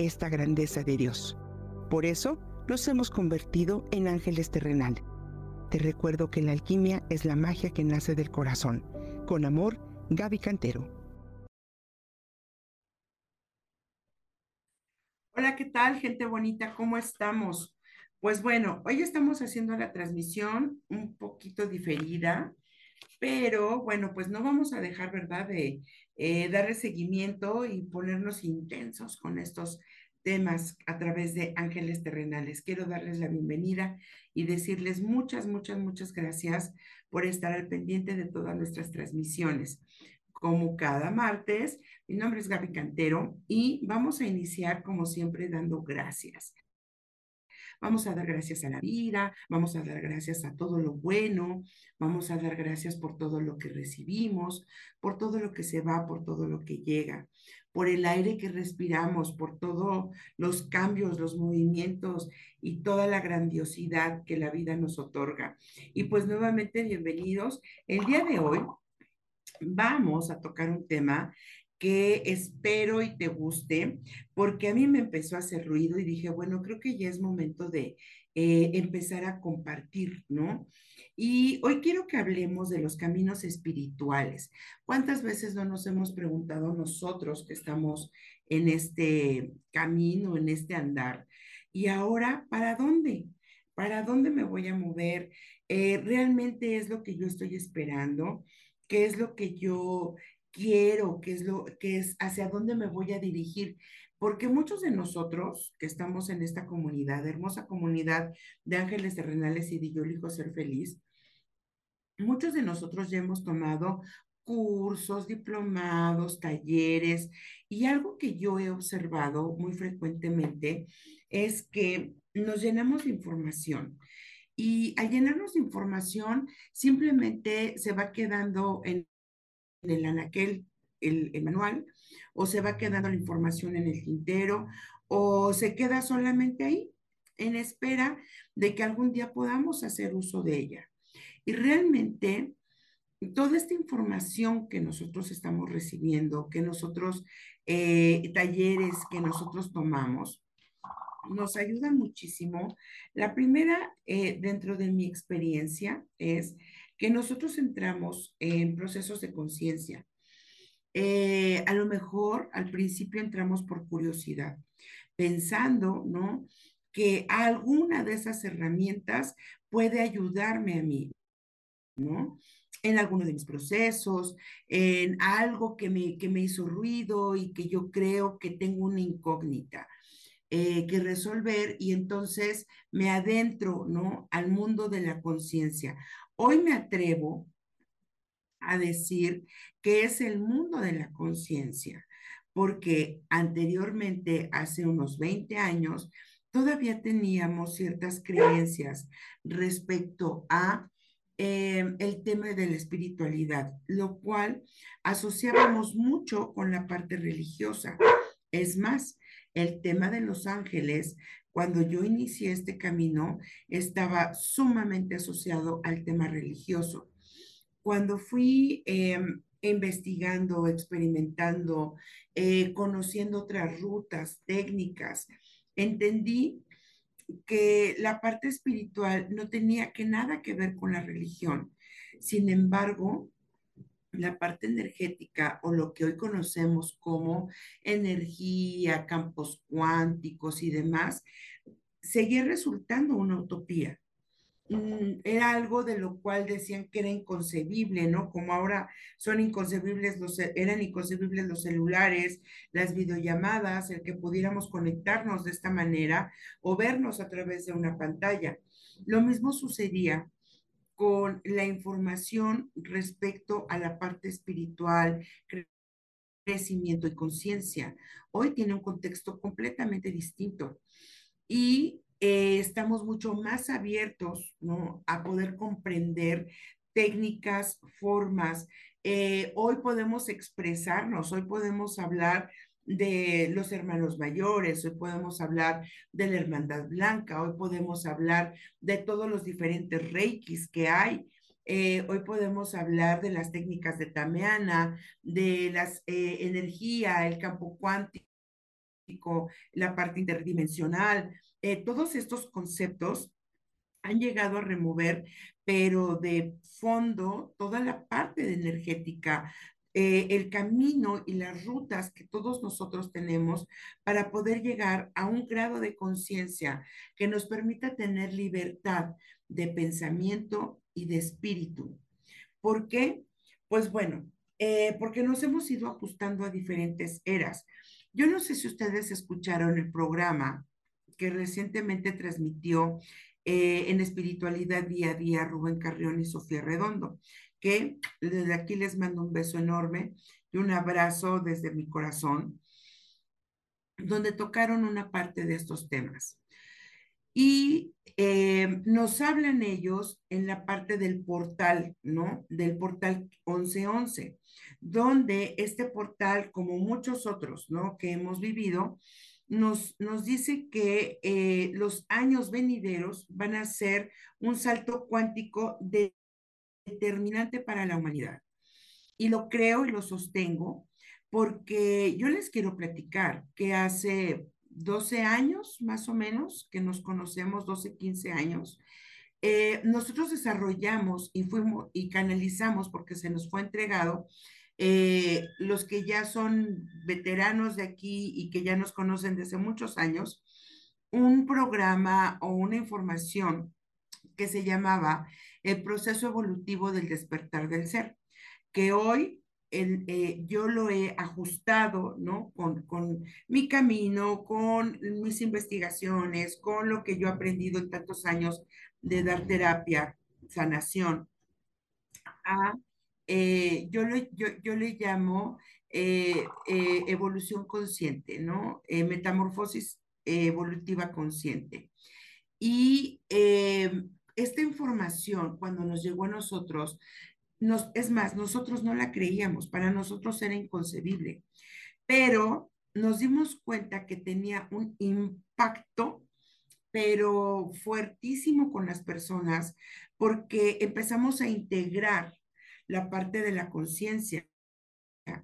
esta grandeza de Dios. Por eso nos hemos convertido en ángeles terrenales. Te recuerdo que la alquimia es la magia que nace del corazón. Con amor, Gaby Cantero. Hola, ¿qué tal, gente bonita? ¿Cómo estamos? Pues bueno, hoy estamos haciendo la transmisión un poquito diferida, pero bueno, pues no vamos a dejar, ¿verdad?, de eh, darle seguimiento y ponernos intensos con estos temas a través de Ángeles Terrenales. Quiero darles la bienvenida y decirles muchas, muchas, muchas gracias por estar al pendiente de todas nuestras transmisiones. Como cada martes, mi nombre es Gaby Cantero y vamos a iniciar como siempre dando gracias. Vamos a dar gracias a la vida, vamos a dar gracias a todo lo bueno, vamos a dar gracias por todo lo que recibimos, por todo lo que se va, por todo lo que llega, por el aire que respiramos, por todos los cambios, los movimientos y toda la grandiosidad que la vida nos otorga. Y pues nuevamente bienvenidos. El día de hoy vamos a tocar un tema que espero y te guste, porque a mí me empezó a hacer ruido y dije, bueno, creo que ya es momento de eh, empezar a compartir, ¿no? Y hoy quiero que hablemos de los caminos espirituales. ¿Cuántas veces no nos hemos preguntado nosotros que estamos en este camino, en este andar? Y ahora, ¿para dónde? ¿Para dónde me voy a mover? Eh, ¿Realmente es lo que yo estoy esperando? ¿Qué es lo que yo quiero, qué es lo que es, hacia dónde me voy a dirigir. Porque muchos de nosotros que estamos en esta comunidad, hermosa comunidad de ángeles terrenales y de yo elijo ser feliz, muchos de nosotros ya hemos tomado cursos, diplomados, talleres, y algo que yo he observado muy frecuentemente es que nos llenamos de información. Y al llenarnos de información, simplemente se va quedando en en el anaquel el, manual, o se va quedando la información en el tintero, o se queda solamente ahí, en espera de que algún día podamos hacer uso de ella. Y realmente toda esta información que nosotros estamos recibiendo, que nosotros, eh, talleres que nosotros tomamos, nos ayuda muchísimo. La primera, eh, dentro de mi experiencia, es que nosotros entramos en procesos de conciencia. Eh, a lo mejor al principio entramos por curiosidad, pensando, ¿no? Que alguna de esas herramientas puede ayudarme a mí, ¿no? En alguno de mis procesos, en algo que me, que me hizo ruido y que yo creo que tengo una incógnita. Eh, que resolver y entonces me adentro, ¿no? Al mundo de la conciencia. Hoy me atrevo a decir que es el mundo de la conciencia, porque anteriormente, hace unos 20 años, todavía teníamos ciertas creencias respecto a em, el tema de la espiritualidad, lo cual asociábamos mucho con la parte religiosa. Es más, el tema de los ángeles cuando yo inicié este camino, estaba sumamente asociado al tema religioso. Cuando fui em, investigando, experimentando, eh, conociendo otras rutas, técnicas, entendí que la parte espiritual no tenía que nada que ver con la religión. Sin embargo, la parte energética o lo que hoy conocemos como energía, campos cuánticos y demás, seguía resultando una utopía. Mm, era algo de lo cual decían que era inconcebible, ¿no? Como ahora son inconcebibles los, eran inconcebibles los celulares, las videollamadas, el que pudiéramos conectarnos de esta manera o vernos a través de una pantalla. Lo mismo sucedía con la información respecto a la parte espiritual, crecimiento y conciencia. Hoy tiene un contexto completamente distinto y eh, estamos mucho más abiertos ¿no? a poder comprender técnicas, formas. Eh, hoy podemos expresarnos, hoy podemos hablar de los hermanos mayores, hoy podemos hablar de la hermandad blanca, hoy podemos hablar de todos los diferentes reikis que hay. Eh, hoy podemos hablar de las técnicas de Tameana, de las eh, energía, el campo cuántico, la parte interdimensional, eh, todos estos conceptos han llegado a remover, pero de fondo, toda la parte energética, eh, el camino y las rutas que todos nosotros tenemos para poder llegar a un grado de conciencia que nos permita tener libertad de pensamiento y de espíritu. ¿Por qué? Pues bueno, eh, porque nos hemos ido ajustando a diferentes eras. Yo no sé si ustedes escucharon el programa que recientemente transmitió eh, en espiritualidad día a día Rubén Carrión y Sofía Redondo, que desde aquí les mando un beso enorme y un abrazo desde mi corazón, donde tocaron una parte de estos temas. Y eh, nos hablan ellos en la parte del portal, ¿no? Del portal 1111, donde este portal, como muchos otros, ¿no? Que hemos vivido, nos, nos dice que eh, los años venideros van a ser un salto cuántico determinante para la humanidad. Y lo creo y lo sostengo porque yo les quiero platicar que hace 12 años, más o menos, que nos conocemos, 12, 15 años, eh, nosotros desarrollamos y fuimos y canalizamos porque se nos fue entregado eh, los que ya son veteranos de aquí y que ya nos conocen desde muchos años, un programa o una información que se llamaba el proceso evolutivo del despertar del ser, que hoy eh, yo lo he ajustado, ¿no? Con, con, mi camino, con mis investigaciones, con lo que yo he aprendido en tantos años de dar terapia, sanación, eh, yo, le, yo, le llamo eh, evolución consciente, ¿no? metamorfosis evolutiva consciente. Y esta información, cuando nos llegó a nosotros, nos, es más, nosotros no la creíamos, para nosotros era inconcebible, pero nos dimos cuenta que tenía un impacto, pero fuertísimo con las personas, porque empezamos a integrar la parte de la conciencia,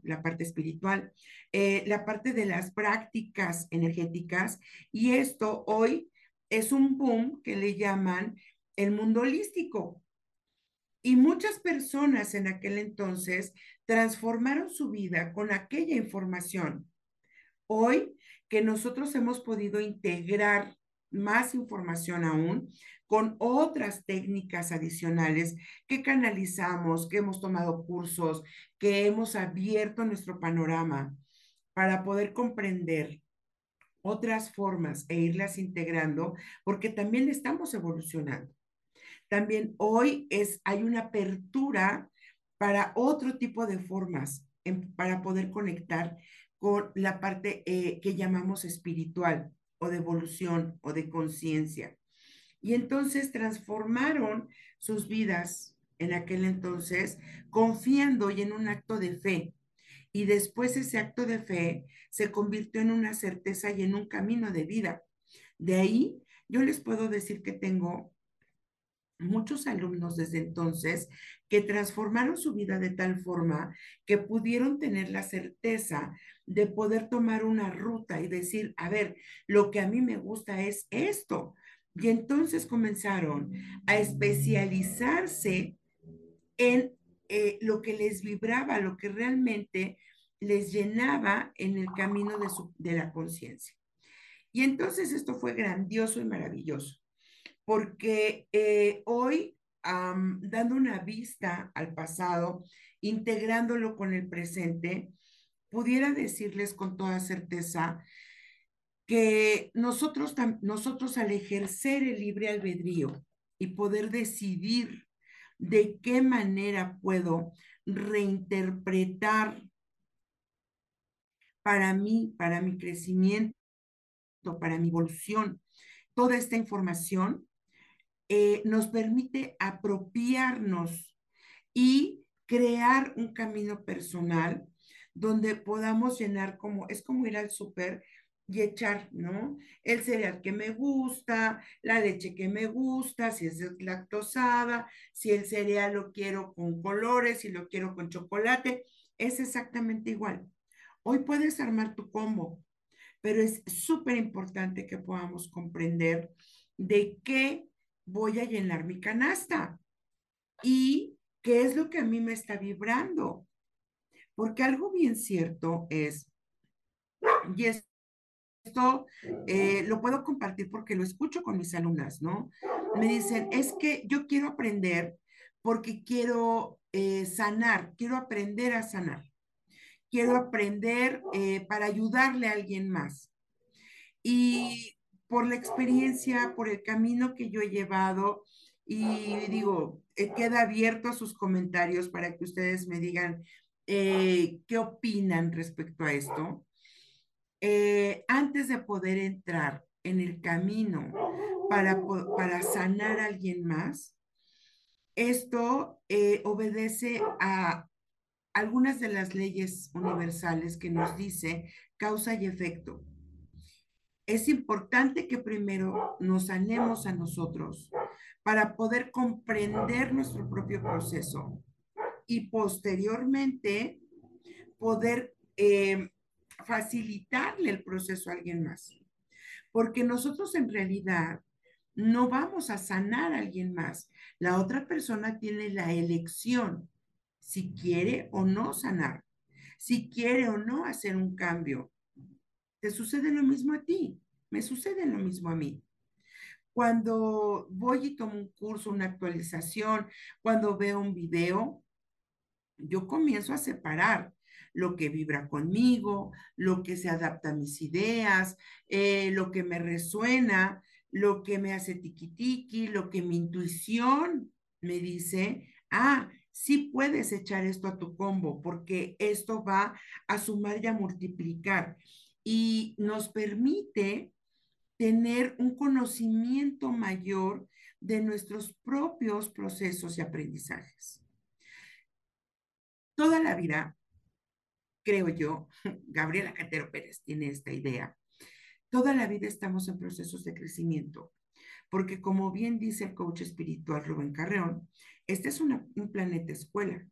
la parte espiritual, eh, la parte de las prácticas energéticas y esto hoy es un boom que le llaman el mundo holístico. Y muchas personas en aquel entonces transformaron su vida con aquella información. Hoy que nosotros hemos podido integrar más información aún, con otras técnicas adicionales que canalizamos, que hemos tomado cursos, que hemos abierto nuestro panorama para poder comprender otras formas e irlas integrando, porque también estamos evolucionando. También hoy es, hay una apertura para otro tipo de formas para poder conectar con la parte eh, que llamamos espiritual o de evolución o de conciencia. Y entonces transformaron sus vidas en aquel entonces confiando y en un acto de fe. Y después ese acto de fe se convirtió en una certeza y en un camino de vida. De ahí yo les puedo decir que tengo muchos alumnos desde entonces que transformaron su vida de tal forma que pudieron tener la certeza de poder tomar una ruta y decir, a ver, lo que a mí me gusta es esto. Y entonces comenzaron a especializarse en eh, lo que les vibraba, lo que realmente les llenaba en el camino de, su, de la conciencia. Y entonces esto fue grandioso y maravilloso porque eh, hoy, dando una vista al pasado, integrándolo con el presente, pudiera decirles con toda certeza que nosotros, nosotros al ejercer el libre albedrío y poder decidir de qué manera puedo reinterpretar para mí, para mi crecimiento, para mi evolución. Toda esta información eh, nos permite apropiarnos y crear un camino personal donde podamos llenar como, es como ir al súper y echar, ¿no? El cereal que me gusta, la leche que me gusta, si es lactosada, si el cereal lo quiero con colores, si lo quiero con chocolate, es exactamente igual. Hoy puedes armar tu combo, pero es súper importante que podamos comprender de qué voy a llenar mi canasta y qué es lo que a mí me está vibrando. Porque algo bien cierto es, y esto eh, lo puedo compartir porque lo escucho con mis alumnas, ¿no? Me dicen, es que yo quiero aprender porque quiero eh, sanar, quiero aprender a sanar, quiero aprender eh, para ayudarle a alguien más. Y por la experiencia, por el camino que yo he llevado, y digo, queda abierto a sus comentarios para que ustedes me digan, eh, qué opinan respecto a esto. Eh, antes de poder entrar en el camino para, para sanar a alguien más, esto eh, obedece a algunas de las leyes universales que nos dice causa y efecto. Es importante que primero nos sanemos a nosotros para poder comprender nuestro propio proceso y posteriormente poder eh, facilitarle el proceso a alguien más. Porque nosotros en realidad no vamos a sanar a alguien más. La otra persona tiene la elección si quiere o no sanar, si quiere o no hacer un cambio. Te sucede lo mismo a ti, me sucede lo mismo a mí. Cuando voy y tomo un curso, una actualización, cuando veo un video, yo comienzo a separar lo que vibra conmigo, lo que se adapta a mis ideas, eh, lo que me resuena, lo que me hace tiquitiqui, lo que mi intuición me dice, ah, sí puedes echar esto a tu combo porque esto va a sumar y a multiplicar y nos permite tener un conocimiento mayor de nuestros propios procesos y aprendizajes. Toda la vida, creo yo, Gabriela Catero Pérez tiene esta idea, toda la vida estamos en procesos de crecimiento, porque como bien dice el coach espiritual Rubén Carreón, este es un planeta escuela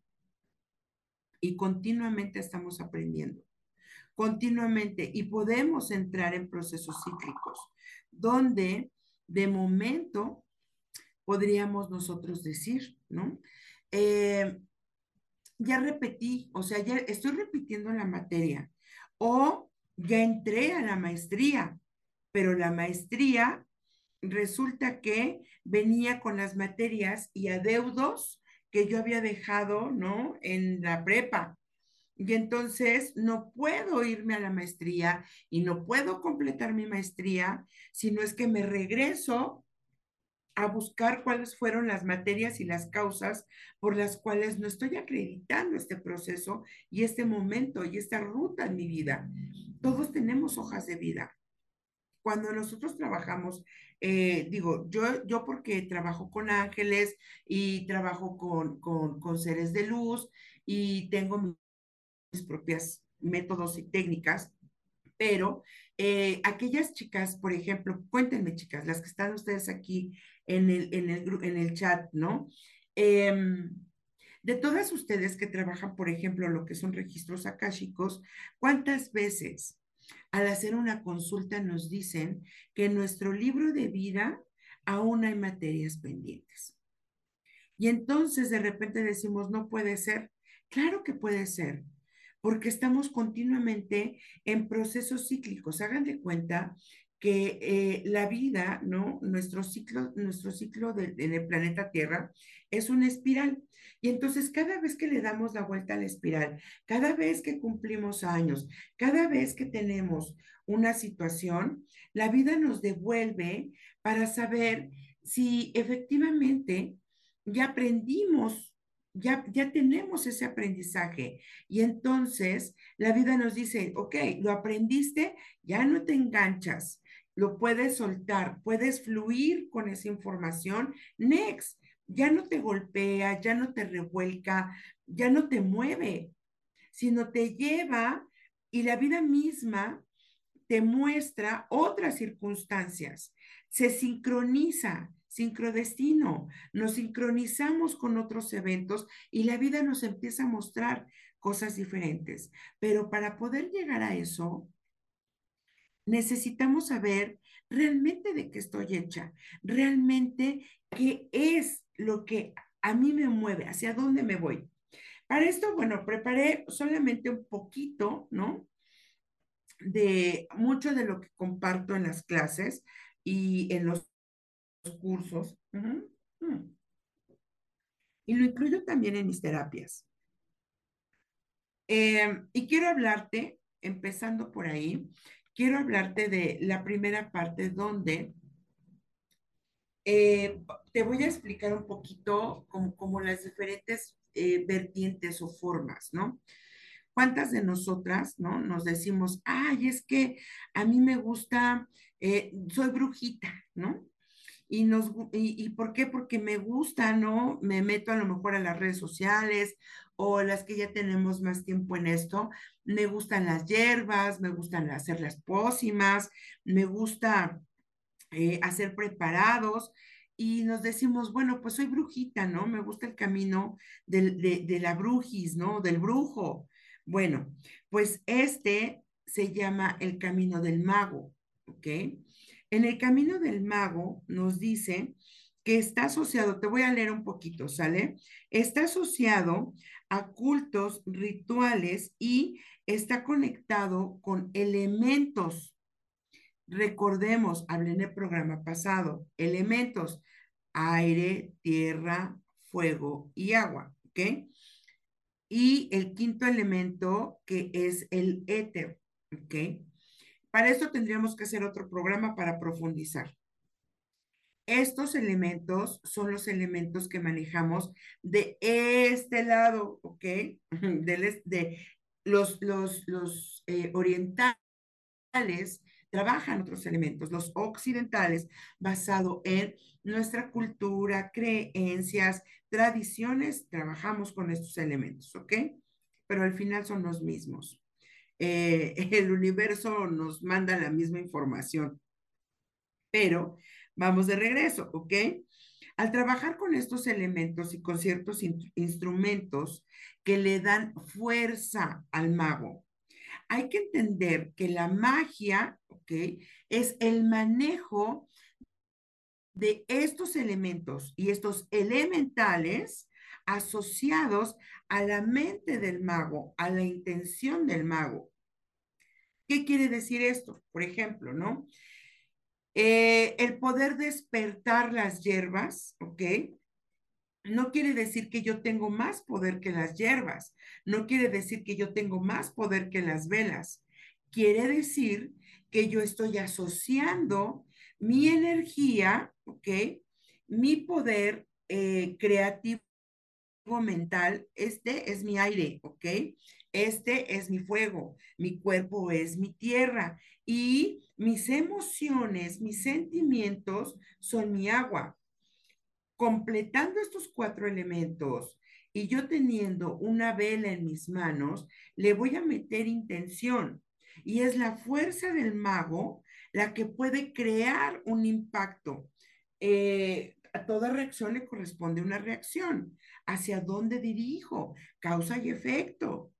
y continuamente estamos aprendiendo, continuamente, y podemos entrar en procesos cíclicos, donde de momento podríamos nosotros decir, ¿no? Eh, ya repetí, o sea, ya estoy repitiendo la materia o ya entré a la maestría, pero la maestría resulta que venía con las materias y adeudos que yo había dejado, ¿no? En la prepa. Y entonces no puedo irme a la maestría y no puedo completar mi maestría, sino es que me regreso a buscar cuáles fueron las materias y las causas por las cuales no estoy acreditando este proceso y este momento y esta ruta en mi vida. Todos tenemos hojas de vida. Cuando nosotros trabajamos, eh, digo, yo, yo porque trabajo con ángeles y trabajo con, con, con seres de luz y tengo mis propias métodos y técnicas, pero eh, aquellas chicas, por ejemplo, cuéntenme chicas, las que están ustedes aquí en el, en el, en el chat, ¿no? Em, de todas ustedes que trabajan, por ejemplo, lo que son registros akáshicos, ¿cuántas veces al hacer una consulta nos dicen que en nuestro libro de vida aún hay materias pendientes? Y entonces de repente decimos, no puede ser. Claro que puede ser porque estamos continuamente en procesos cíclicos. Hagan de cuenta que eh, la vida, ¿no? Nuestro ciclo, nuestro ciclo en el planeta Tierra es una espiral. Y entonces cada vez que le damos la vuelta a la espiral, cada vez que cumplimos años, cada vez que tenemos una situación, la vida nos devuelve para saber si efectivamente ya aprendimos ya, ya tenemos ese aprendizaje. Y entonces la vida nos dice, ok, lo aprendiste, ya no te enganchas, lo puedes soltar, puedes fluir con esa información. Next, ya no te golpea, ya no te revuelca, ya no te mueve, sino te lleva y la vida misma te muestra otras circunstancias. Se sincroniza, sincrodestino, nos sincronizamos con otros eventos y la vida nos empieza a mostrar cosas diferentes. Pero para poder llegar a eso, necesitamos saber realmente de qué estoy hecha, realmente qué es lo que a mí me mueve, hacia dónde me voy. Para esto, bueno, preparé solamente un poquito, ¿no? De mucho de lo que comparto en las clases y en los cursos. Mm. Y lo incluyo también en mis terapias. Em, y quiero hablarte, empezando por ahí, quiero hablarte de la primera parte donde eh, te voy a explicar un poquito como, las diferentes eh, vertientes o formas, ¿no? ¿Cuántas de nosotras, ¿no? Nos decimos, ay, es que a mí me gusta, eh, soy brujita, ¿no? Y, nos, y, por qué? Porque me gusta, ¿no? Me meto a lo mejor a las redes sociales o las que ya tenemos más tiempo en esto. Me gustan las hierbas, me gustan hacer las pócimas, me gusta eh, hacer preparados y nos decimos, bueno, pues soy brujita, ¿no? Me gusta el camino de, de la brujis, ¿no? Del brujo. Bueno, pues este se llama el camino del mago, ¿ok? En el camino del mago nos dice que está asociado, te voy a leer un poquito, ¿sale? Está asociado a cultos, rituales y está conectado con elementos. Recordemos, hablé en el programa pasado, elementos, aire, tierra, fuego y agua, ¿ok? Y el quinto elemento que es el éter, ¿ok? Para esto tendríamos que hacer otro programa para profundizar. Estos elementos son los elementos que manejamos de este lado, ¿ok? De, los eh, orientales trabajan otros elementos, los occidentales, basado en nuestra cultura, creencias, tradiciones, trabajamos con estos elementos, ¿ok? Pero al final son los mismos. Eh, el universo nos manda la misma información. Pero vamos de regreso, ¿ok? Al trabajar con estos elementos y con ciertos instrumentos que le dan fuerza al mago, hay que entender que la magia, ¿ok? Es el manejo de estos elementos y estos elementales asociados a la mente del mago, a la intención del mago. ¿Qué quiere decir esto? Por ejemplo, ¿no? Eh, el poder despertar las hierbas, ¿ok? No quiere decir que yo tengo más poder que las hierbas, no quiere decir que yo tengo más poder que las velas, quiere decir que yo estoy asociando mi energía, ¿ok? Mi poder eh, creativo mental, este es mi aire, ¿ok? Este es mi fuego, mi cuerpo es mi tierra y mis emociones, mis sentimientos son mi agua. Completando estos cuatro elementos y yo teniendo una vela en mis manos, le voy a meter intención y es la fuerza del mago la que puede crear un impacto. Eh, a toda reacción le corresponde una reacción. ¿Hacia dónde dirijo? Causa y efecto.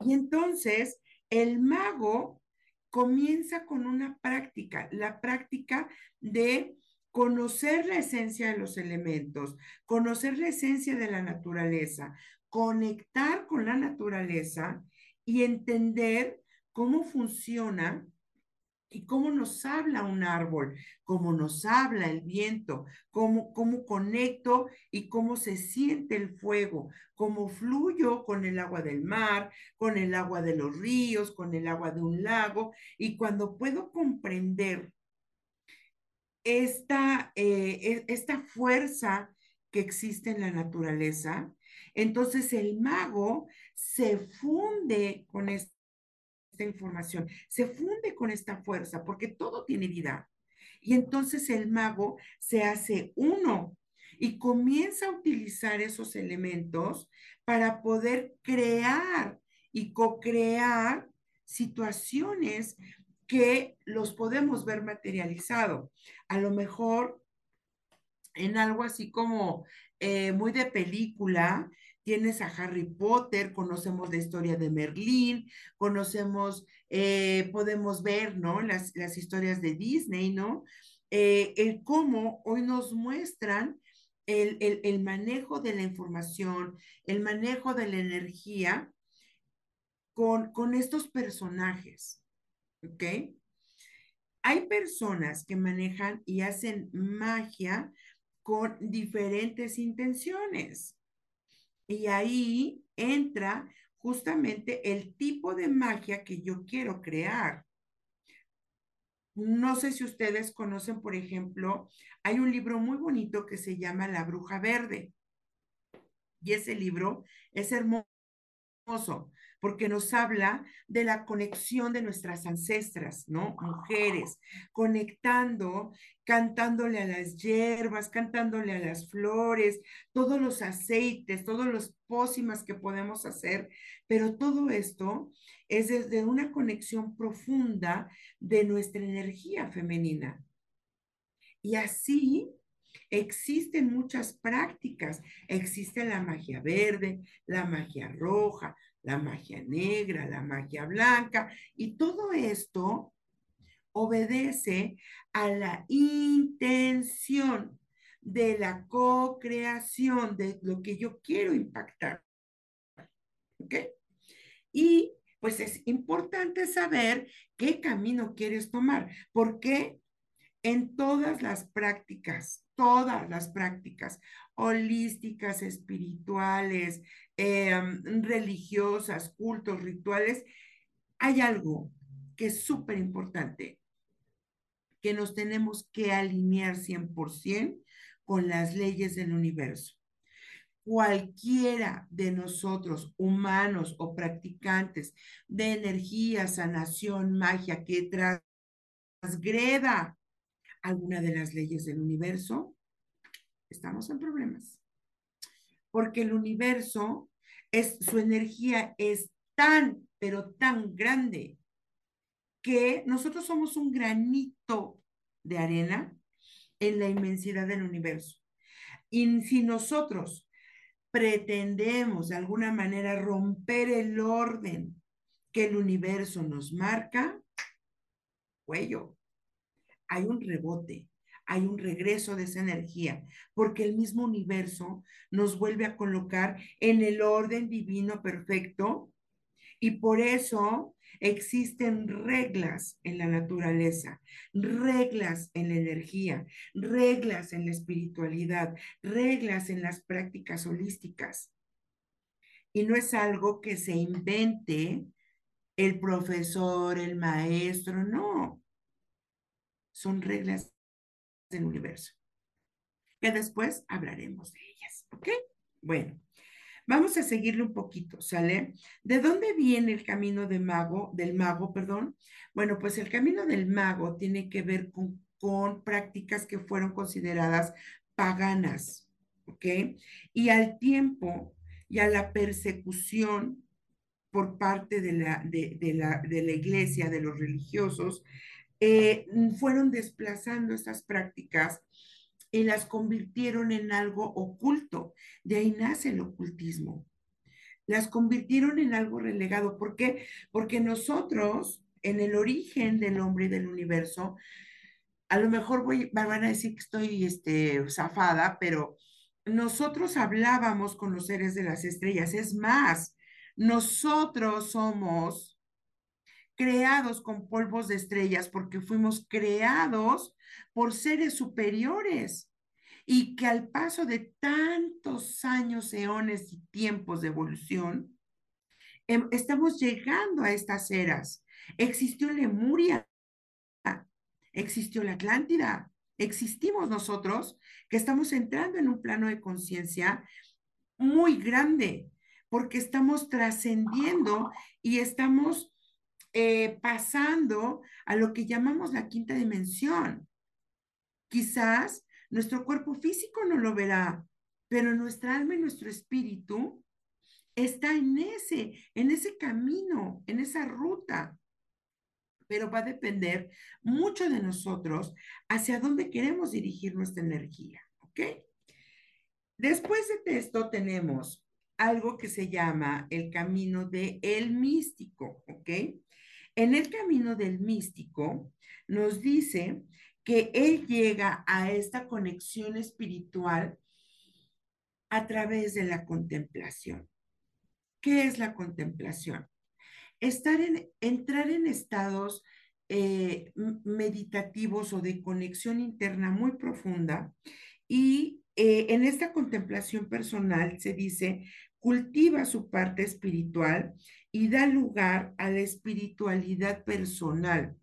Y entonces el mago comienza con una práctica, la práctica de conocer la esencia de los elementos, conocer la esencia de la naturaleza, conectar con la naturaleza y entender cómo funciona y cómo nos habla un árbol, cómo nos habla el viento, cómo, cómo conecto y cómo se siente el fuego, cómo fluyo con el agua del mar, con el agua de los ríos, con el agua de un lago. Y cuando puedo comprender esta, eh, e, esta fuerza que existe en la naturaleza, entonces el mago se funde con esta información, se funde con esta fuerza, porque todo tiene vida. Y entonces el mago se hace uno y comienza a utilizar esos elementos para poder crear y co-crear situaciones que los podemos ver materializado. A lo mejor en algo así como eh, muy de película, tienes a Harry Potter, conocemos la historia de Merlín, conocemos, eh, podemos ver, ¿no? Las, las, historias de Disney, ¿no? Eh, el cómo hoy nos muestran el, el, el manejo de la información, el manejo de la energía con, con estos personajes, ¿ok? Hay personas que manejan y hacen magia con diferentes intenciones. Y ahí entra justamente el tipo de magia que yo quiero crear. No sé si ustedes conocen, por ejemplo, hay un libro muy bonito que se llama La Bruja Verde. Y ese libro es hermoso porque nos habla de la conexión de nuestras ancestras, ¿no? Mujeres, conectando, cantándole a las hierbas, cantándole a las flores, todos los aceites, todos los pócimas que podemos hacer, pero todo esto es desde una conexión profunda de nuestra energía femenina. Y así existen muchas prácticas. Existe la magia verde, la magia roja, la magia negra, la magia blanca, y todo esto obedece a la intención de la co-creación de lo que yo quiero impactar. ¿Ok? Y pues es importante saber qué camino quieres tomar, porque en todas las prácticas, todas las prácticas holísticas, espirituales, em, religiosas, cultos, rituales, hay algo que es súper importante, que nos tenemos que alinear 100% con las leyes del universo. Cualquiera de nosotros, humanos o practicantes de energía, sanación, magia, que transgreda alguna de las leyes del universo, estamos en problemas. Porque el universo, es, su energía es tan, pero tan grande, que nosotros somos un granito de arena en la inmensidad del universo. Y si nosotros pretendemos de alguna manera romper el orden que el universo nos marca, cuello, hay un rebote, hay un regreso de esa energía, porque el mismo universo nos vuelve a colocar en el orden divino perfecto y por eso existen reglas en la naturaleza, reglas en la energía, reglas en la espiritualidad, reglas en las prácticas holísticas. Y no es algo que se invente el profesor, el maestro, no son reglas del universo, que después hablaremos de ellas, ¿ok? Bueno, vamos a seguirle un poquito, ¿sale? ¿De dónde viene el camino de mago, del mago, perdón? Bueno, pues el camino del mago tiene que ver con, con prácticas que fueron consideradas paganas, ¿ok? Y al tiempo y a la persecución por parte de la, de, de la, de la iglesia, de los religiosos, eh, fueron desplazando estas prácticas y las convirtieron en algo oculto. De ahí nace el ocultismo. Las convirtieron en algo relegado. ¿Por qué? Porque nosotros, en el origen del hombre y del universo, a lo mejor voy, van a decir que estoy este, zafada, pero nosotros hablábamos con los seres de las estrellas. Es más, nosotros somos creados con polvos de estrellas porque fuimos creados por seres superiores y que al paso de tantos años, eones y tiempos de evolución, em, estamos llegando a estas eras. Existió Lemuria, existió la Atlántida, existimos nosotros, que estamos entrando en un plano de conciencia muy grande, porque estamos trascendiendo y estamos eh, pasando a lo que llamamos la quinta dimensión. Quizás nuestro cuerpo físico no lo verá, pero nuestra alma y nuestro espíritu está en ese, en ese camino, en esa ruta. Pero va a depender mucho de nosotros hacia dónde queremos dirigir nuestra energía, ¿ok? Después de esto tenemos algo que se llama el camino del el místico, ¿ok? En el camino del místico nos dice que él llega a esta conexión espiritual a través de la contemplación. ¿Qué es la contemplación? Estar en, entrar en estados eh, meditativos o de conexión interna muy profunda y eh, en esta contemplación personal se dice, cultiva su parte espiritual y da lugar a la espiritualidad personal.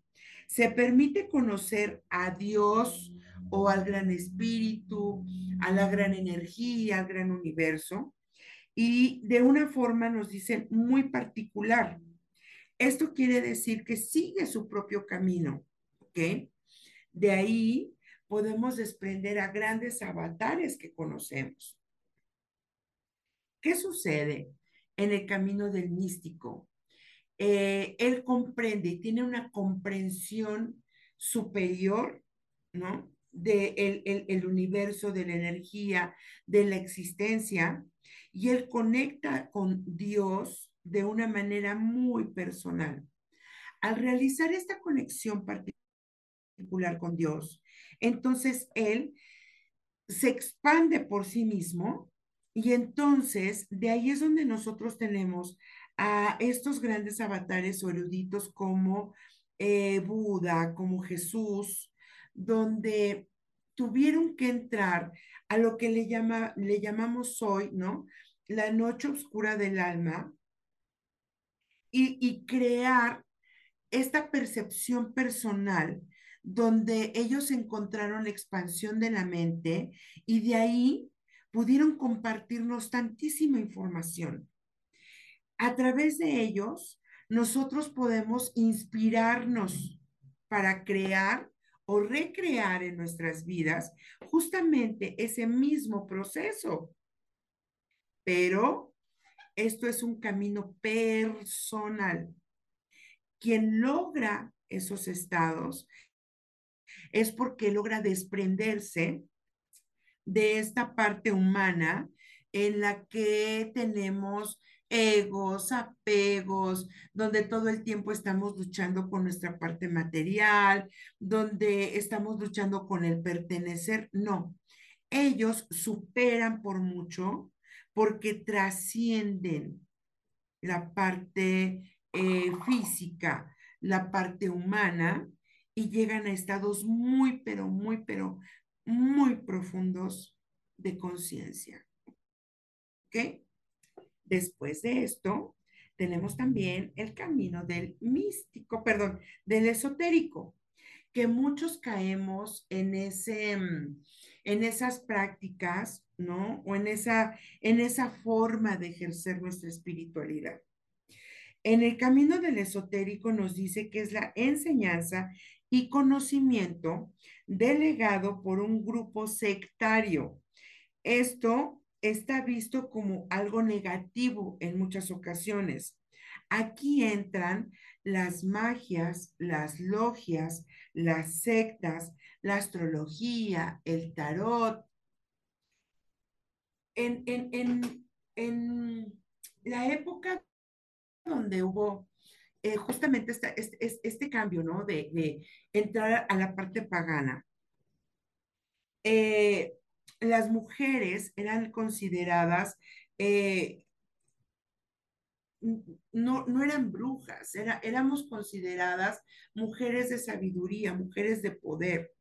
Se permite conocer a Dios o al gran espíritu, a la gran energía, al gran universo, y de una forma nos dicen muy particular. Esto quiere decir que sigue su propio camino, ¿ok? De ahí podemos desprender a grandes avatares que conocemos. ¿Qué sucede en el camino del místico? Eh, él comprende y tiene una comprensión superior, ¿no? De el universo, de la energía, de la existencia, y él conecta con Dios de una manera muy personal. Al realizar esta conexión particular con Dios, entonces él se expande por sí mismo y entonces de ahí es donde nosotros tenemos a estos grandes avatares o eruditos como eh, Buda, como Jesús, donde tuvieron que entrar a lo que le, llama, le llamamos hoy, ¿no? La noche oscura del alma y, y crear esta percepción personal donde ellos encontraron la expansión de la mente y de ahí pudieron compartirnos tantísima información. A través de ellos, nosotros podemos inspirarnos para crear o recrear en nuestras vidas justamente ese mismo proceso. Pero esto es un camino personal. Quien logra esos estados es porque logra desprenderse de esta parte humana en la que tenemos egos, apegos, donde todo el tiempo estamos luchando con nuestra parte material, donde estamos luchando con el pertenecer. No, ellos superan por mucho porque trascienden la parte eh, física, la parte humana y llegan a estados muy, pero muy, pero muy profundos de conciencia. ¿Ok? Después de esto, tenemos también el camino del místico, perdón, del esotérico, que muchos caemos en ese, mm, en esas prácticas, ¿no? O en esa, en esa forma de ejercer nuestra espiritualidad. En el camino del esotérico nos dice que es la enseñanza y conocimiento delegado por un grupo sectario. Esto está visto como algo negativo en muchas ocasiones. Aquí entran las magias, las logias, las sectas, la astrología, el tarot. En, en, la época donde hubo eh, justamente este, cambio, ¿no? De, entrar a la parte pagana. Eh, las mujeres eran consideradas, eh, no, no eran brujas, era, éramos consideradas mujeres de sabiduría, mujeres de poder.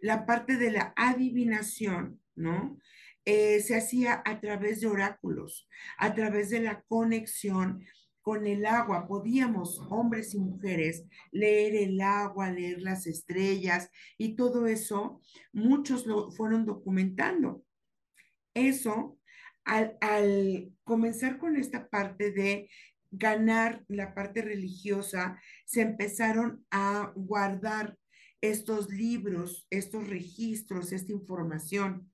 La parte de la adivinación, ¿no? se hacía a través de oráculos, a través de la conexión con el agua, podíamos, hombres y mujeres, leer el agua, leer las estrellas y todo eso, muchos lo fueron documentando. Eso, al, al comenzar con esta parte de ganar la parte religiosa, se empezaron a guardar estos libros, estos registros, esta información,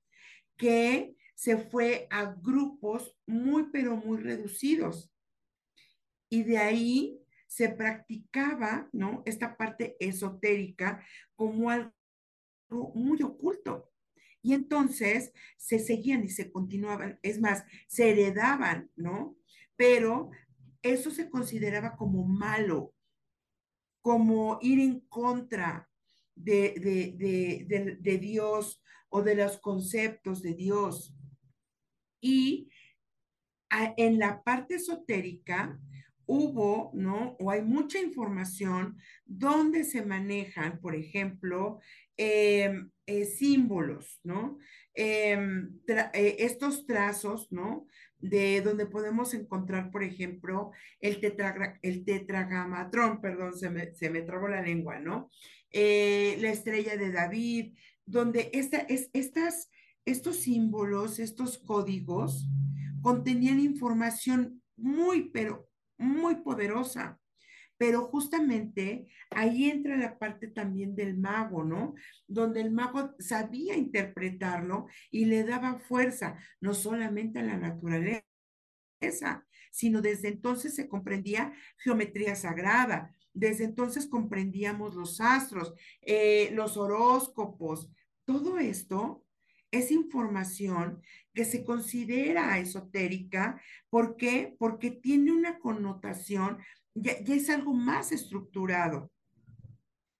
que se fue a grupos muy, pero muy reducidos. Y de ahí se practicaba, ¿no? Esta parte esotérica como algo muy oculto. Y entonces se seguían y se continuaban, es más, se heredaban, ¿no? Pero eso se consideraba como malo, como ir en contra de, de, Dios o de los conceptos de Dios. Y en la parte esotérica hubo, ¿no? O hay mucha información donde se manejan, por ejemplo, em, eh, símbolos, ¿no? Em, eh, estos trazos, ¿no? De donde podemos encontrar, por ejemplo, el, el tetragamatrón, perdón, se me, se me trabó la lengua, ¿no? Eh, la estrella de David, donde esta, es, estas, estos símbolos, estos códigos, contenían información muy, pero muy poderosa. Pero justamente ahí entra la parte también del mago, ¿no? Donde el mago sabía interpretarlo y le daba fuerza, no solamente a la naturaleza, sino desde entonces se comprendía geometría sagrada, desde entonces comprendíamos los astros, eh, los horóscopos, todo esto es información que se considera esotérica. ¿Por qué? Porque tiene una connotación, ya, ya, es algo más estructurado.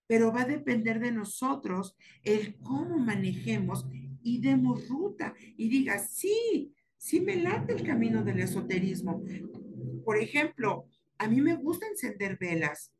Pero va a depender de nosotros el cómo manejemos y demos ruta y diga, sí, sí me late el camino del esoterismo. Por ejemplo, a mí me gusta encender velas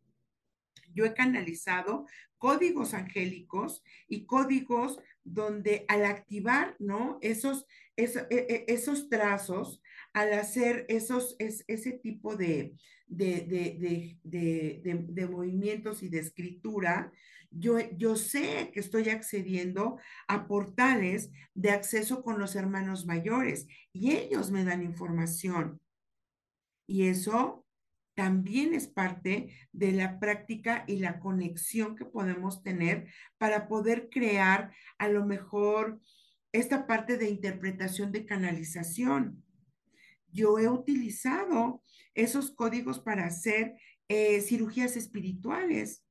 yo he canalizado códigos angélicos y códigos donde al activar, ¿no? Esos, e, e, esos, trazos, al hacer esos, ese tipo de, de, de, movimientos y de escritura, yo, yo sé que estoy accediendo a portales de acceso con los hermanos mayores y ellos me dan información. Y eso también es parte de la práctica y la conexión que podemos tener para poder crear a lo mejor esta parte de interpretación de canalización. Yo he utilizado esos códigos para hacer eh, cirugías espirituales.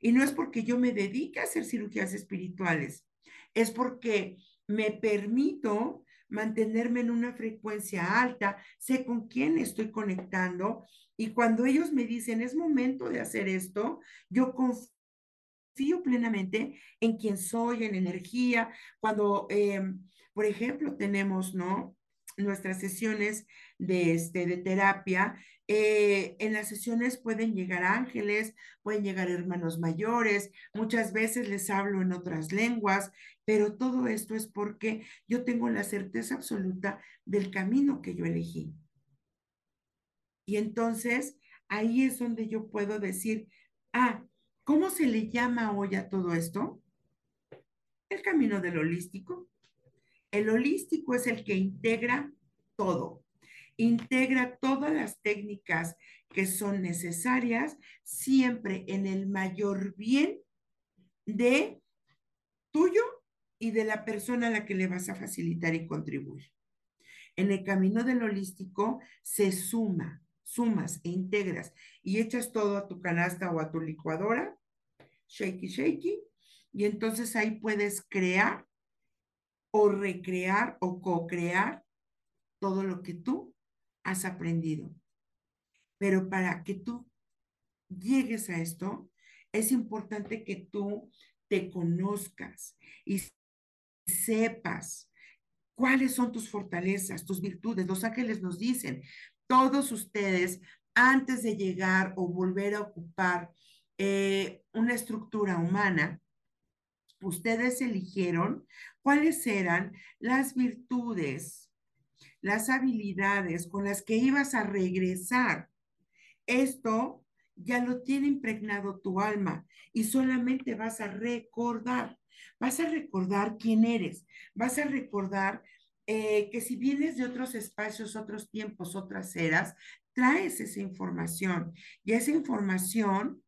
Y no es porque yo me dedique a hacer cirugías espirituales, es porque me permito mantenerme en una frecuencia alta, sé con quién estoy conectando y cuando ellos me dicen, es momento de hacer esto, yo confío plenamente en quién soy, en energía. Cuando, em, por ejemplo, tenemos, ¿no? Nuestras sesiones de, este, de terapia, eh, en las sesiones pueden llegar ángeles, pueden llegar hermanos mayores, muchas veces les hablo en otras lenguas, pero todo esto es porque yo tengo la certeza absoluta del camino que yo elegí. Y entonces ahí es donde yo puedo decir, ah, ¿cómo se le llama hoy a todo esto? El camino del holístico. El holístico es el que integra todo, integra todas las técnicas que son necesarias siempre en el mayor bien de tuyo y de la persona a la que le vas a facilitar y contribuir. En el camino del holístico se suma, sumas e integras y echas todo a tu canasta o a tu licuadora, shaky, shaky, y entonces ahí puedes crear o recrear o co-crear todo lo que tú has aprendido. Pero para que tú llegues a esto, es importante que tú te conozcas y sepas cuáles son tus fortalezas, tus virtudes. Los ángeles nos dicen, todos ustedes, antes de llegar o volver a ocupar eh, una estructura humana, ustedes eligieron cuáles eran las virtudes, las habilidades con las que ibas a regresar esto ya lo tiene impregnado tu alma y solamente vas a recordar, vas a recordar quién eres, vas a recordar eh, que si vienes de otros espacios, otros tiempos, otras eras, traes esa información y esa información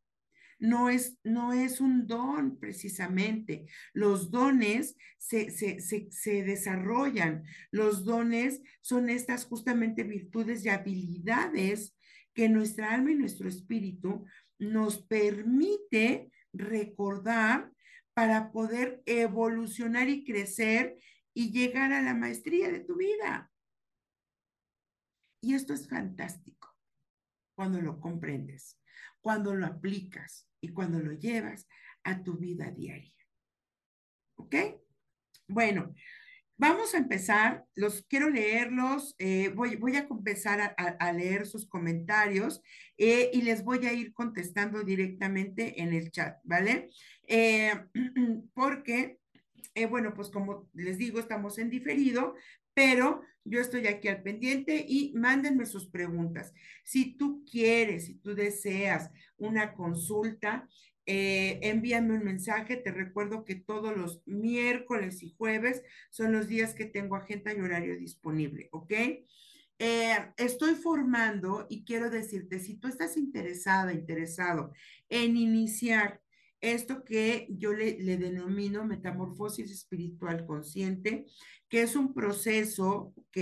no es, no es un don precisamente. Los dones se, se, desarrollan. Los dones son estas justamente virtudes y habilidades que nuestra alma y nuestro espíritu nos permite recordar para poder evolucionar y crecer y llegar a la maestría de tu vida. Y esto es fantástico cuando lo comprendes, cuando lo aplicas y cuando lo llevas a tu vida diaria. ¿Ok? Bueno, vamos a empezar. Los quiero leerlos. Eh, voy, voy, a empezar a, leer sus comentarios eh, y les voy a ir contestando directamente en el chat, ¿vale? Eh, porque, bueno, pues como les digo, estamos en diferido, pero yo estoy aquí al pendiente y mándenme sus preguntas. Si tú quieres, si tú deseas una consulta, eh, envíame un mensaje. Te recuerdo que todos los miércoles y jueves son los días que tengo agenda y horario disponible, ¿ok? Eh, estoy formando y quiero decirte, si tú estás interesada, interesado en iniciar esto que yo le, le, denomino metamorfosis espiritual consciente, que es un proceso, ¿ok?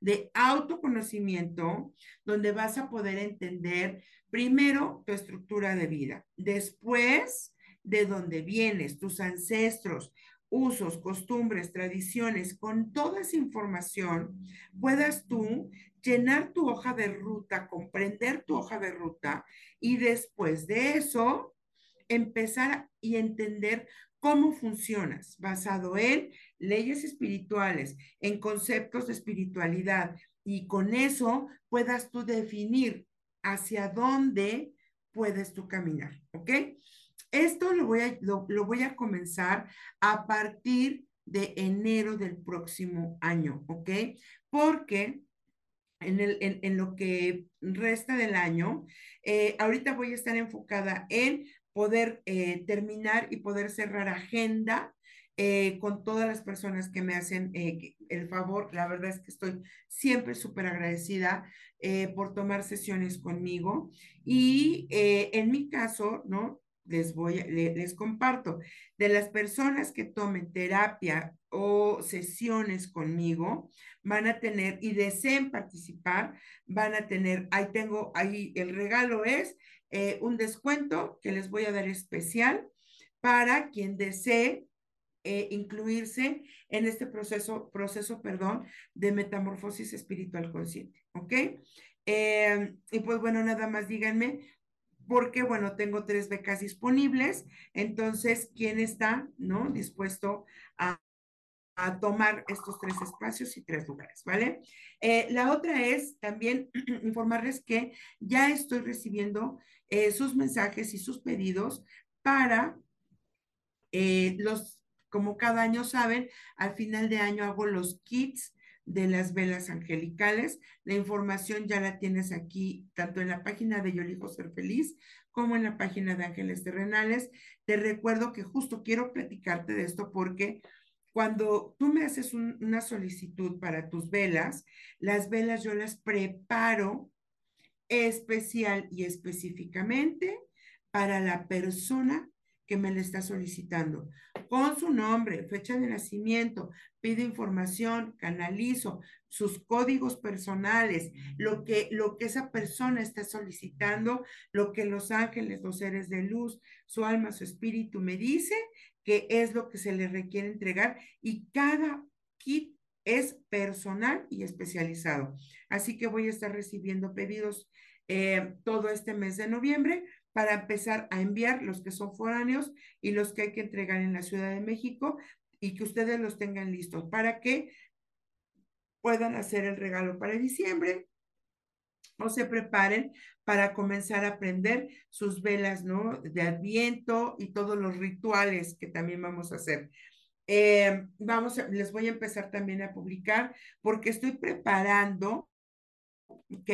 De autoconocimiento, donde vas a poder entender primero tu estructura de vida, después de dónde vienes, tus ancestros, usos, costumbres, tradiciones, con toda esa información, puedas tú llenar tu hoja de ruta, comprender tu hoja de ruta y después de eso empezar y entender cómo funcionas, basado en leyes espirituales, en conceptos de espiritualidad, y con eso puedas tú definir hacia dónde puedes tú caminar, ¿ok? Esto lo voy a, lo, voy a comenzar a partir de enero del próximo año, ¿ok? Porque en, el, en, lo que resta del año, eh, ahorita voy a estar enfocada en poder eh, terminar y poder cerrar agenda eh, con todas las personas que me hacen eh, el favor. La verdad es que estoy siempre súper agradecida por tomar sesiones conmigo. Y en mi caso, ¿no? Les voy, les, les comparto, de las personas que tomen terapia o sesiones conmigo, van a tener y deseen participar, van a tener, ahí tengo, ahí el regalo es eh, un descuento que les voy a dar especial para quien desee eh, incluirse en este proceso, proceso, perdón, de metamorfosis espiritual consciente, ¿ok? Eh, y pues bueno, nada más díganme, porque bueno, tengo tres becas disponibles, entonces, ¿quién está, no, dispuesto a, a tomar estos tres espacios y tres lugares, ¿vale? la otra es también informarles que ya estoy recibiendo eh, sus mensajes y sus pedidos para eh, los, como cada año saben, al final de año hago los kits de las velas angelicales. La información ya la tienes aquí, tanto en la página de Yo elijo ser feliz como en la página de Ángeles Terrenales. Te recuerdo que justo quiero platicarte de esto porque cuando tú me haces una solicitud para tus velas, las velas yo las preparo especial y específicamente para la persona que me le está solicitando, con su nombre, fecha de nacimiento, pido información, canalizo sus códigos personales, lo que, lo que esa persona está solicitando, lo que los ángeles, los seres de luz, su alma, su espíritu me dice que es lo que se le requiere entregar y cada kit es personal y especializado. Así que voy a estar recibiendo pedidos eh, todo este mes de noviembre para empezar a enviar los que son foráneos y los que hay que entregar en la Ciudad de México y que ustedes los tengan listos para que puedan hacer el regalo para diciembre o se preparen para comenzar a aprender sus velas, ¿no? De Adviento y todos los rituales que también vamos a hacer. Eh, vamos, les voy a empezar también a publicar porque estoy preparando, ¿ok?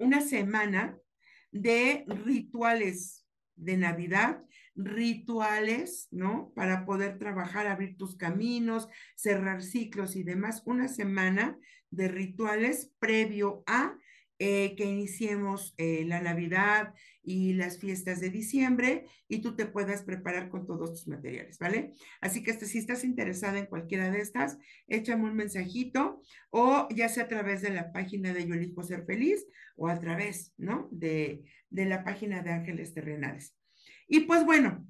una semana de rituales de Navidad, rituales, ¿no? Para poder trabajar, abrir tus caminos, cerrar ciclos y demás. Una semana de rituales previo a eh, que iniciemos eh, la Navidad y las fiestas de diciembre y tú te puedas preparar con todos tus materiales, ¿vale? Así que este, si estás interesada en cualquiera de estas, échame un mensajito o ya sea a través de la página de Yo elijo ser feliz o a través, ¿no? De, de la página de Ángeles Terrenales. Y pues bueno,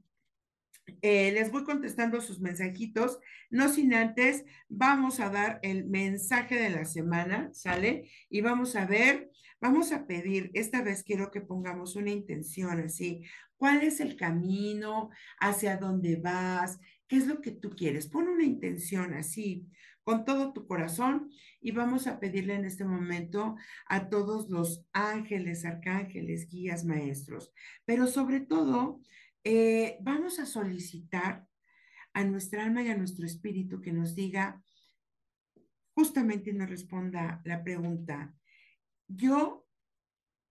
eh, les voy contestando sus mensajitos, no sin antes, vamos a dar el mensaje de la semana, ¿sale? Y vamos a ver, vamos a pedir, esta vez quiero que pongamos una intención así, ¿cuál es el camino? ¿Hacia dónde vas? ¿Qué es lo que tú quieres? Pon una intención así, con todo tu corazón y vamos a pedirle en este momento a todos los ángeles, arcángeles, guías, maestros, pero sobre todo eh, vamos a solicitar a nuestra alma y a nuestro espíritu que nos diga, justamente nos responda la pregunta, yo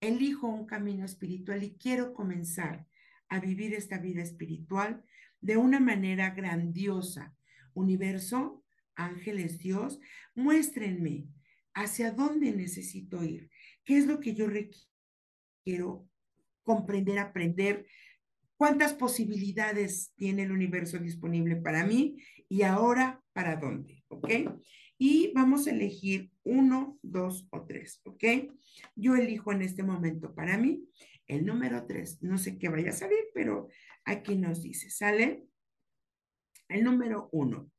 elijo un camino espiritual y quiero comenzar a vivir esta vida espiritual de una manera grandiosa. Universo, ángeles, Dios, muéstrenme hacia dónde necesito ir, qué es lo que yo requiero comprender, aprender, cuántas posibilidades tiene el universo disponible para mí y ahora para dónde, ¿ok? Y vamos a elegir uno, dos o tres, ¿ok? Yo elijo en este momento para mí el número tres. No sé qué vaya a salir, pero aquí nos dice, ¿sale? El número uno.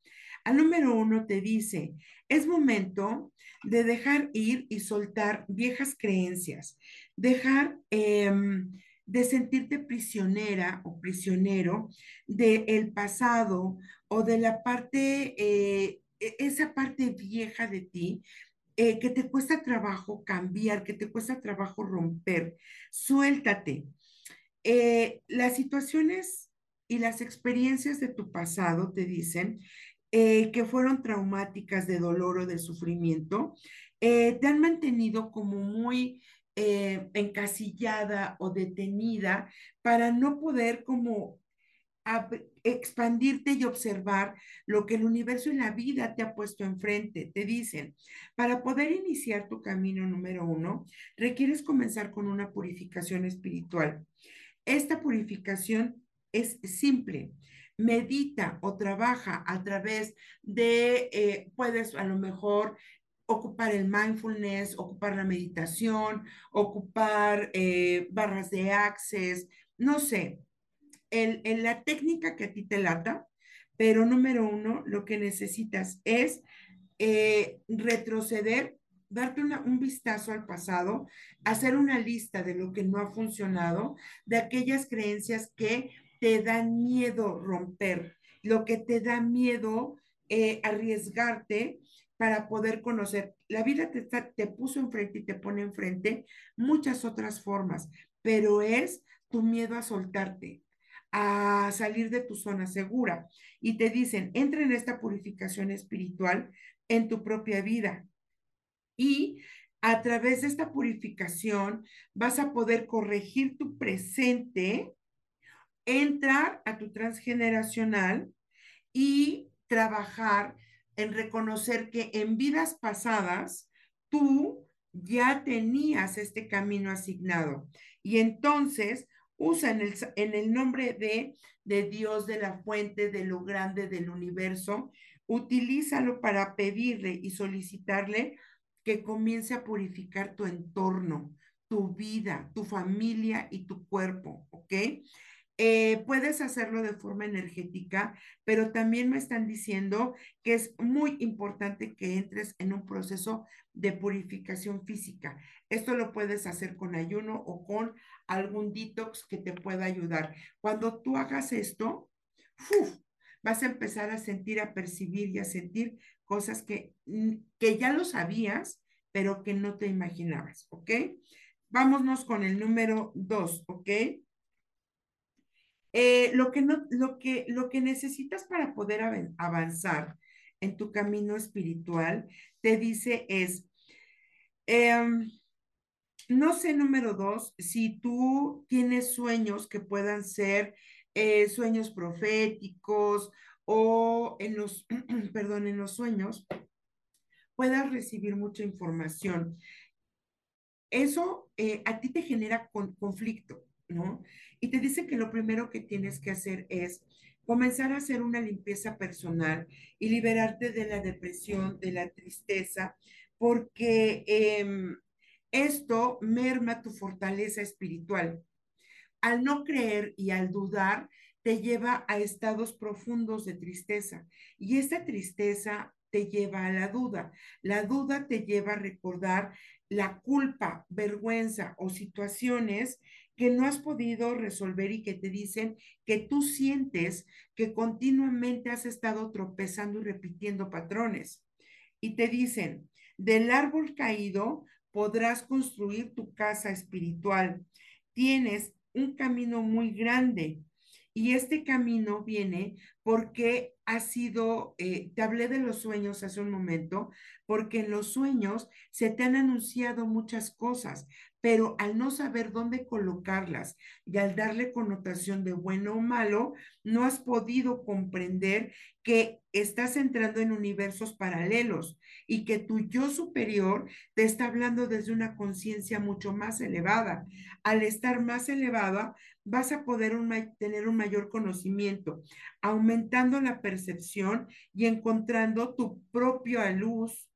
Al número uno te dice, es momento de dejar ir y soltar viejas creencias, dejar em, de sentirte prisionera o prisionero del pasado o de la parte, eh, e, esa parte vieja de ti eh, que te cuesta trabajo cambiar, que te cuesta trabajo romper. Suéltate. Eh, las situaciones y las experiencias de tu pasado te dicen que fueron traumáticas de dolor o de sufrimiento, te han mantenido como muy eh, encasillada o detenida para no poder como expandirte y observar lo que el universo y la vida te ha puesto enfrente. Te dicen, para poder iniciar tu camino número uno, requieres comenzar con una purificación espiritual. Esta purificación es simple. Medita o trabaja a través de, eh, puedes a lo mejor ocupar el mindfulness, ocupar la meditación, ocupar eh, barras de access, no sé, en, la técnica que a ti te lata, pero número uno, lo que necesitas es eh, retroceder, darte un vistazo al pasado, hacer una lista de lo que no ha funcionado, de aquellas creencias que te dan miedo romper, lo que te da miedo eh, arriesgarte para poder conocer. La vida te, puso enfrente y te pone enfrente muchas otras formas, pero es tu miedo a soltarte, a salir de tu zona segura. Y te dicen, entra en esta purificación espiritual en tu propia vida. Y a través de esta purificación vas a poder corregir tu presente, entrar a tu transgeneracional y trabajar en reconocer que en vidas pasadas tú ya tenías este camino asignado. Y entonces usa en el, en el nombre de, de Dios, de la fuente, de lo grande del universo, utilízalo para pedirle y solicitarle que comience a purificar tu entorno, tu vida, tu familia y tu cuerpo, ¿ok? Eh, puedes hacerlo de forma energética, pero también me están diciendo que es muy importante que entres en un proceso de purificación física. Esto lo puedes hacer con ayuno o con algún detox que te pueda ayudar. Cuando tú hagas esto, vas a empezar a sentir, a percibir y a sentir cosas que, mm, que ya lo sabías, pero que no te imaginabas, ¿ok? Vámonos con el número dos, ¿ok? Eh, lo, que no, lo, que, lo que necesitas para poder avanzar en tu camino espiritual, te dice es, em, no sé, número dos, si tú tienes sueños que puedan ser eh, sueños proféticos o en los, perdón, en los sueños puedas recibir mucha información. Eso eh, a ti te genera conflicto, Y te dice que lo primero que tienes que hacer es comenzar a hacer una limpieza personal y liberarte de la depresión, de la tristeza, porque em, esto merma tu fortaleza espiritual. Al no creer y al dudar, te lleva a estados profundos de tristeza y esta tristeza te lleva a la duda. La duda te lleva a recordar la culpa, vergüenza o situaciones que no has podido resolver y que te dicen que tú sientes que continuamente has estado tropezando y repitiendo patrones. Y te dicen, del árbol caído podrás construir tu casa espiritual. Tienes un camino muy grande y este camino viene porque ha sido, eh, te hablé de los sueños hace un momento, porque en los sueños se te han anunciado muchas cosas, pero al no saber dónde colocarlas y al darle connotación de bueno o malo, no has podido comprender que estás entrando en universos paralelos y que tu yo superior te está hablando desde una conciencia mucho más elevada. Al estar más elevada, vas a poder tener un mayor conocimiento, aumentando la percepción y encontrando tu propia luz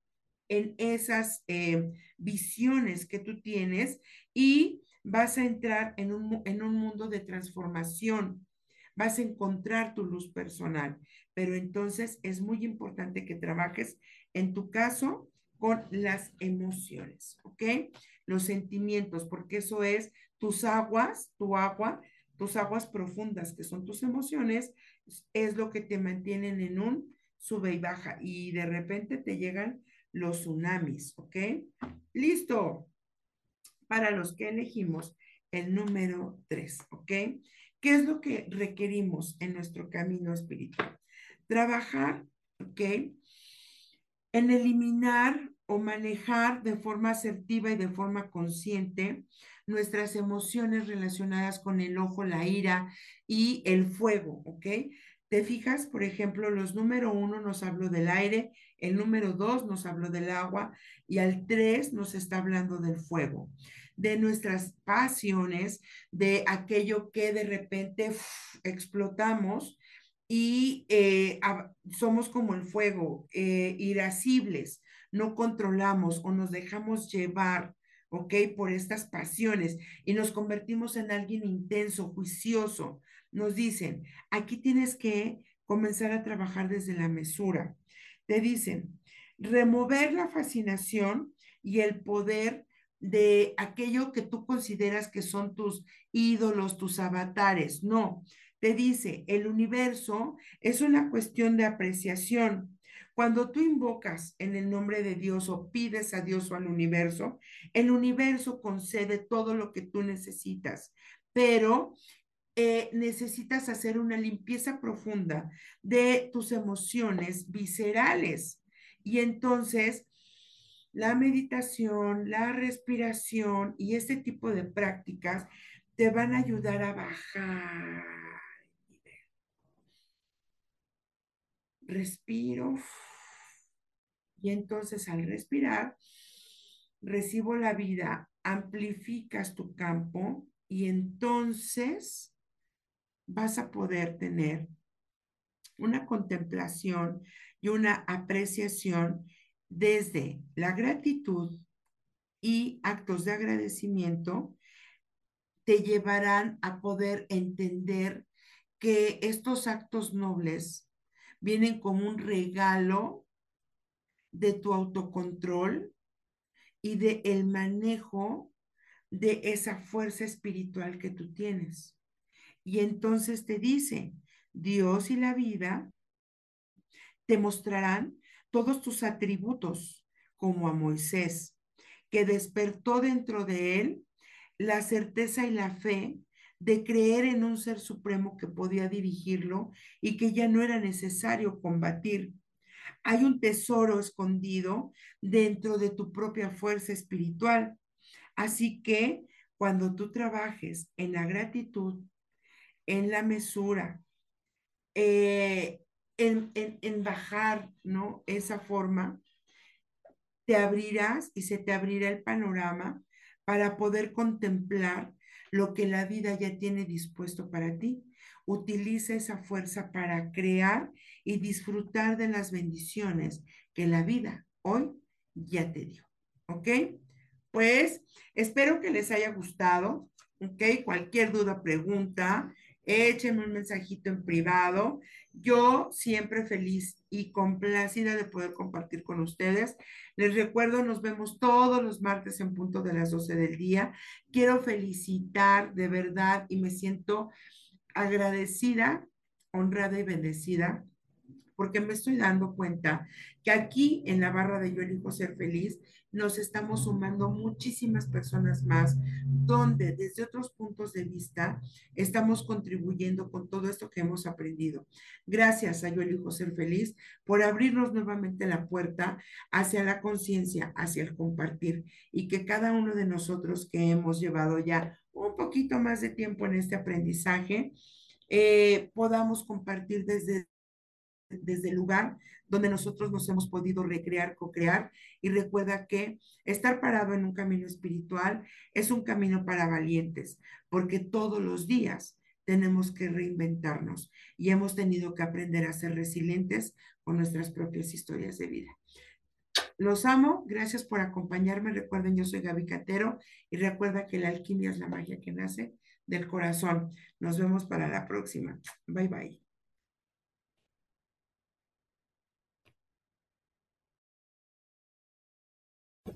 en esas eh, visiones que tú tienes y vas a entrar en un, en un mundo de transformación. Vas a encontrar tu luz personal, pero entonces es muy importante que trabajes en tu caso con las emociones, ¿ok? Los sentimientos, porque eso es tus aguas, tu agua, tus aguas profundas, que son tus emociones, es lo que te mantienen en un sube y baja y de repente te llegan los tsunamis, ¿ok? Listo. Para los que elegimos el número tres, ¿ok? ¿Qué es lo que requerimos en nuestro camino espiritual? Trabajar, ¿ok? En eliminar o manejar de forma asertiva y de forma consciente nuestras emociones relacionadas con el ojo, la ira y el fuego, ¿ok? Te fijas, por ejemplo, los número uno nos habló del aire, el número dos nos habló del agua y al tres nos está hablando del fuego, de nuestras pasiones, de aquello que de repente explotamos y eh, somos como el fuego, eh, irascibles, no controlamos o nos dejamos llevar, ¿ok? Por estas pasiones y nos convertimos en alguien intenso, juicioso. Nos dicen, aquí tienes que comenzar a trabajar desde la mesura te dicen, remover la fascinación y el poder de aquello que tú consideras que son tus ídolos, tus avatares. No, te dice, el universo es una cuestión de apreciación. Cuando tú invocas en el nombre de Dios o pides a Dios o al universo, el universo concede todo lo que tú necesitas, pero eh, necesitas hacer una limpieza profunda de tus emociones viscerales. Y entonces, la meditación, la respiración y este tipo de prácticas te van a ayudar a bajar. Respiro. Y entonces al respirar, recibo la vida, amplificas tu campo y entonces vas a poder tener una contemplación y una apreciación desde la gratitud y actos de agradecimiento te llevarán a poder entender que estos actos nobles vienen como un regalo de tu autocontrol y de el manejo de esa fuerza espiritual que tú tienes. Y entonces te dice, Dios y la vida te mostrarán todos tus atributos, como a Moisés, que despertó dentro de él la certeza y la fe de creer en un ser supremo que podía dirigirlo y que ya no era necesario combatir. Hay un tesoro escondido dentro de tu propia fuerza espiritual. Así que cuando tú trabajes en la gratitud, en la mesura, eh, en, en, bajar, ¿no? Esa forma, te abrirás y se te abrirá el panorama para poder contemplar lo que la vida ya tiene dispuesto para ti. Utiliza esa fuerza para crear y disfrutar de las bendiciones que la vida hoy ya te dio. ¿Ok? Pues espero que les haya gustado. ¿Ok? Cualquier duda, pregunta, échenme un mensajito en privado. Yo siempre feliz y complacida de poder compartir con ustedes. Les recuerdo, nos vemos todos los martes en punto de las 12 del día. Quiero felicitar de verdad y me siento agradecida, honrada y bendecida porque me estoy dando cuenta que aquí en la barra de Yo elijo ser feliz nos estamos sumando muchísimas personas más, donde desde otros puntos de vista estamos contribuyendo con todo esto que hemos aprendido. Gracias a Yo elijo ser feliz por abrirnos nuevamente la puerta hacia la conciencia, hacia el compartir y que cada uno de nosotros que hemos llevado ya un poquito más de tiempo en este aprendizaje, eh, podamos compartir desde desde el lugar donde nosotros nos hemos podido recrear, co-crear. Y recuerda que estar parado en un camino espiritual es un camino para valientes, porque todos los días tenemos que reinventarnos y hemos tenido que aprender a ser resilientes con nuestras propias historias de vida. Los amo, gracias por acompañarme. Recuerden, yo soy Gaby Catero y recuerda que la alquimia es la magia que nace del corazón. Nos vemos para la próxima. Bye bye.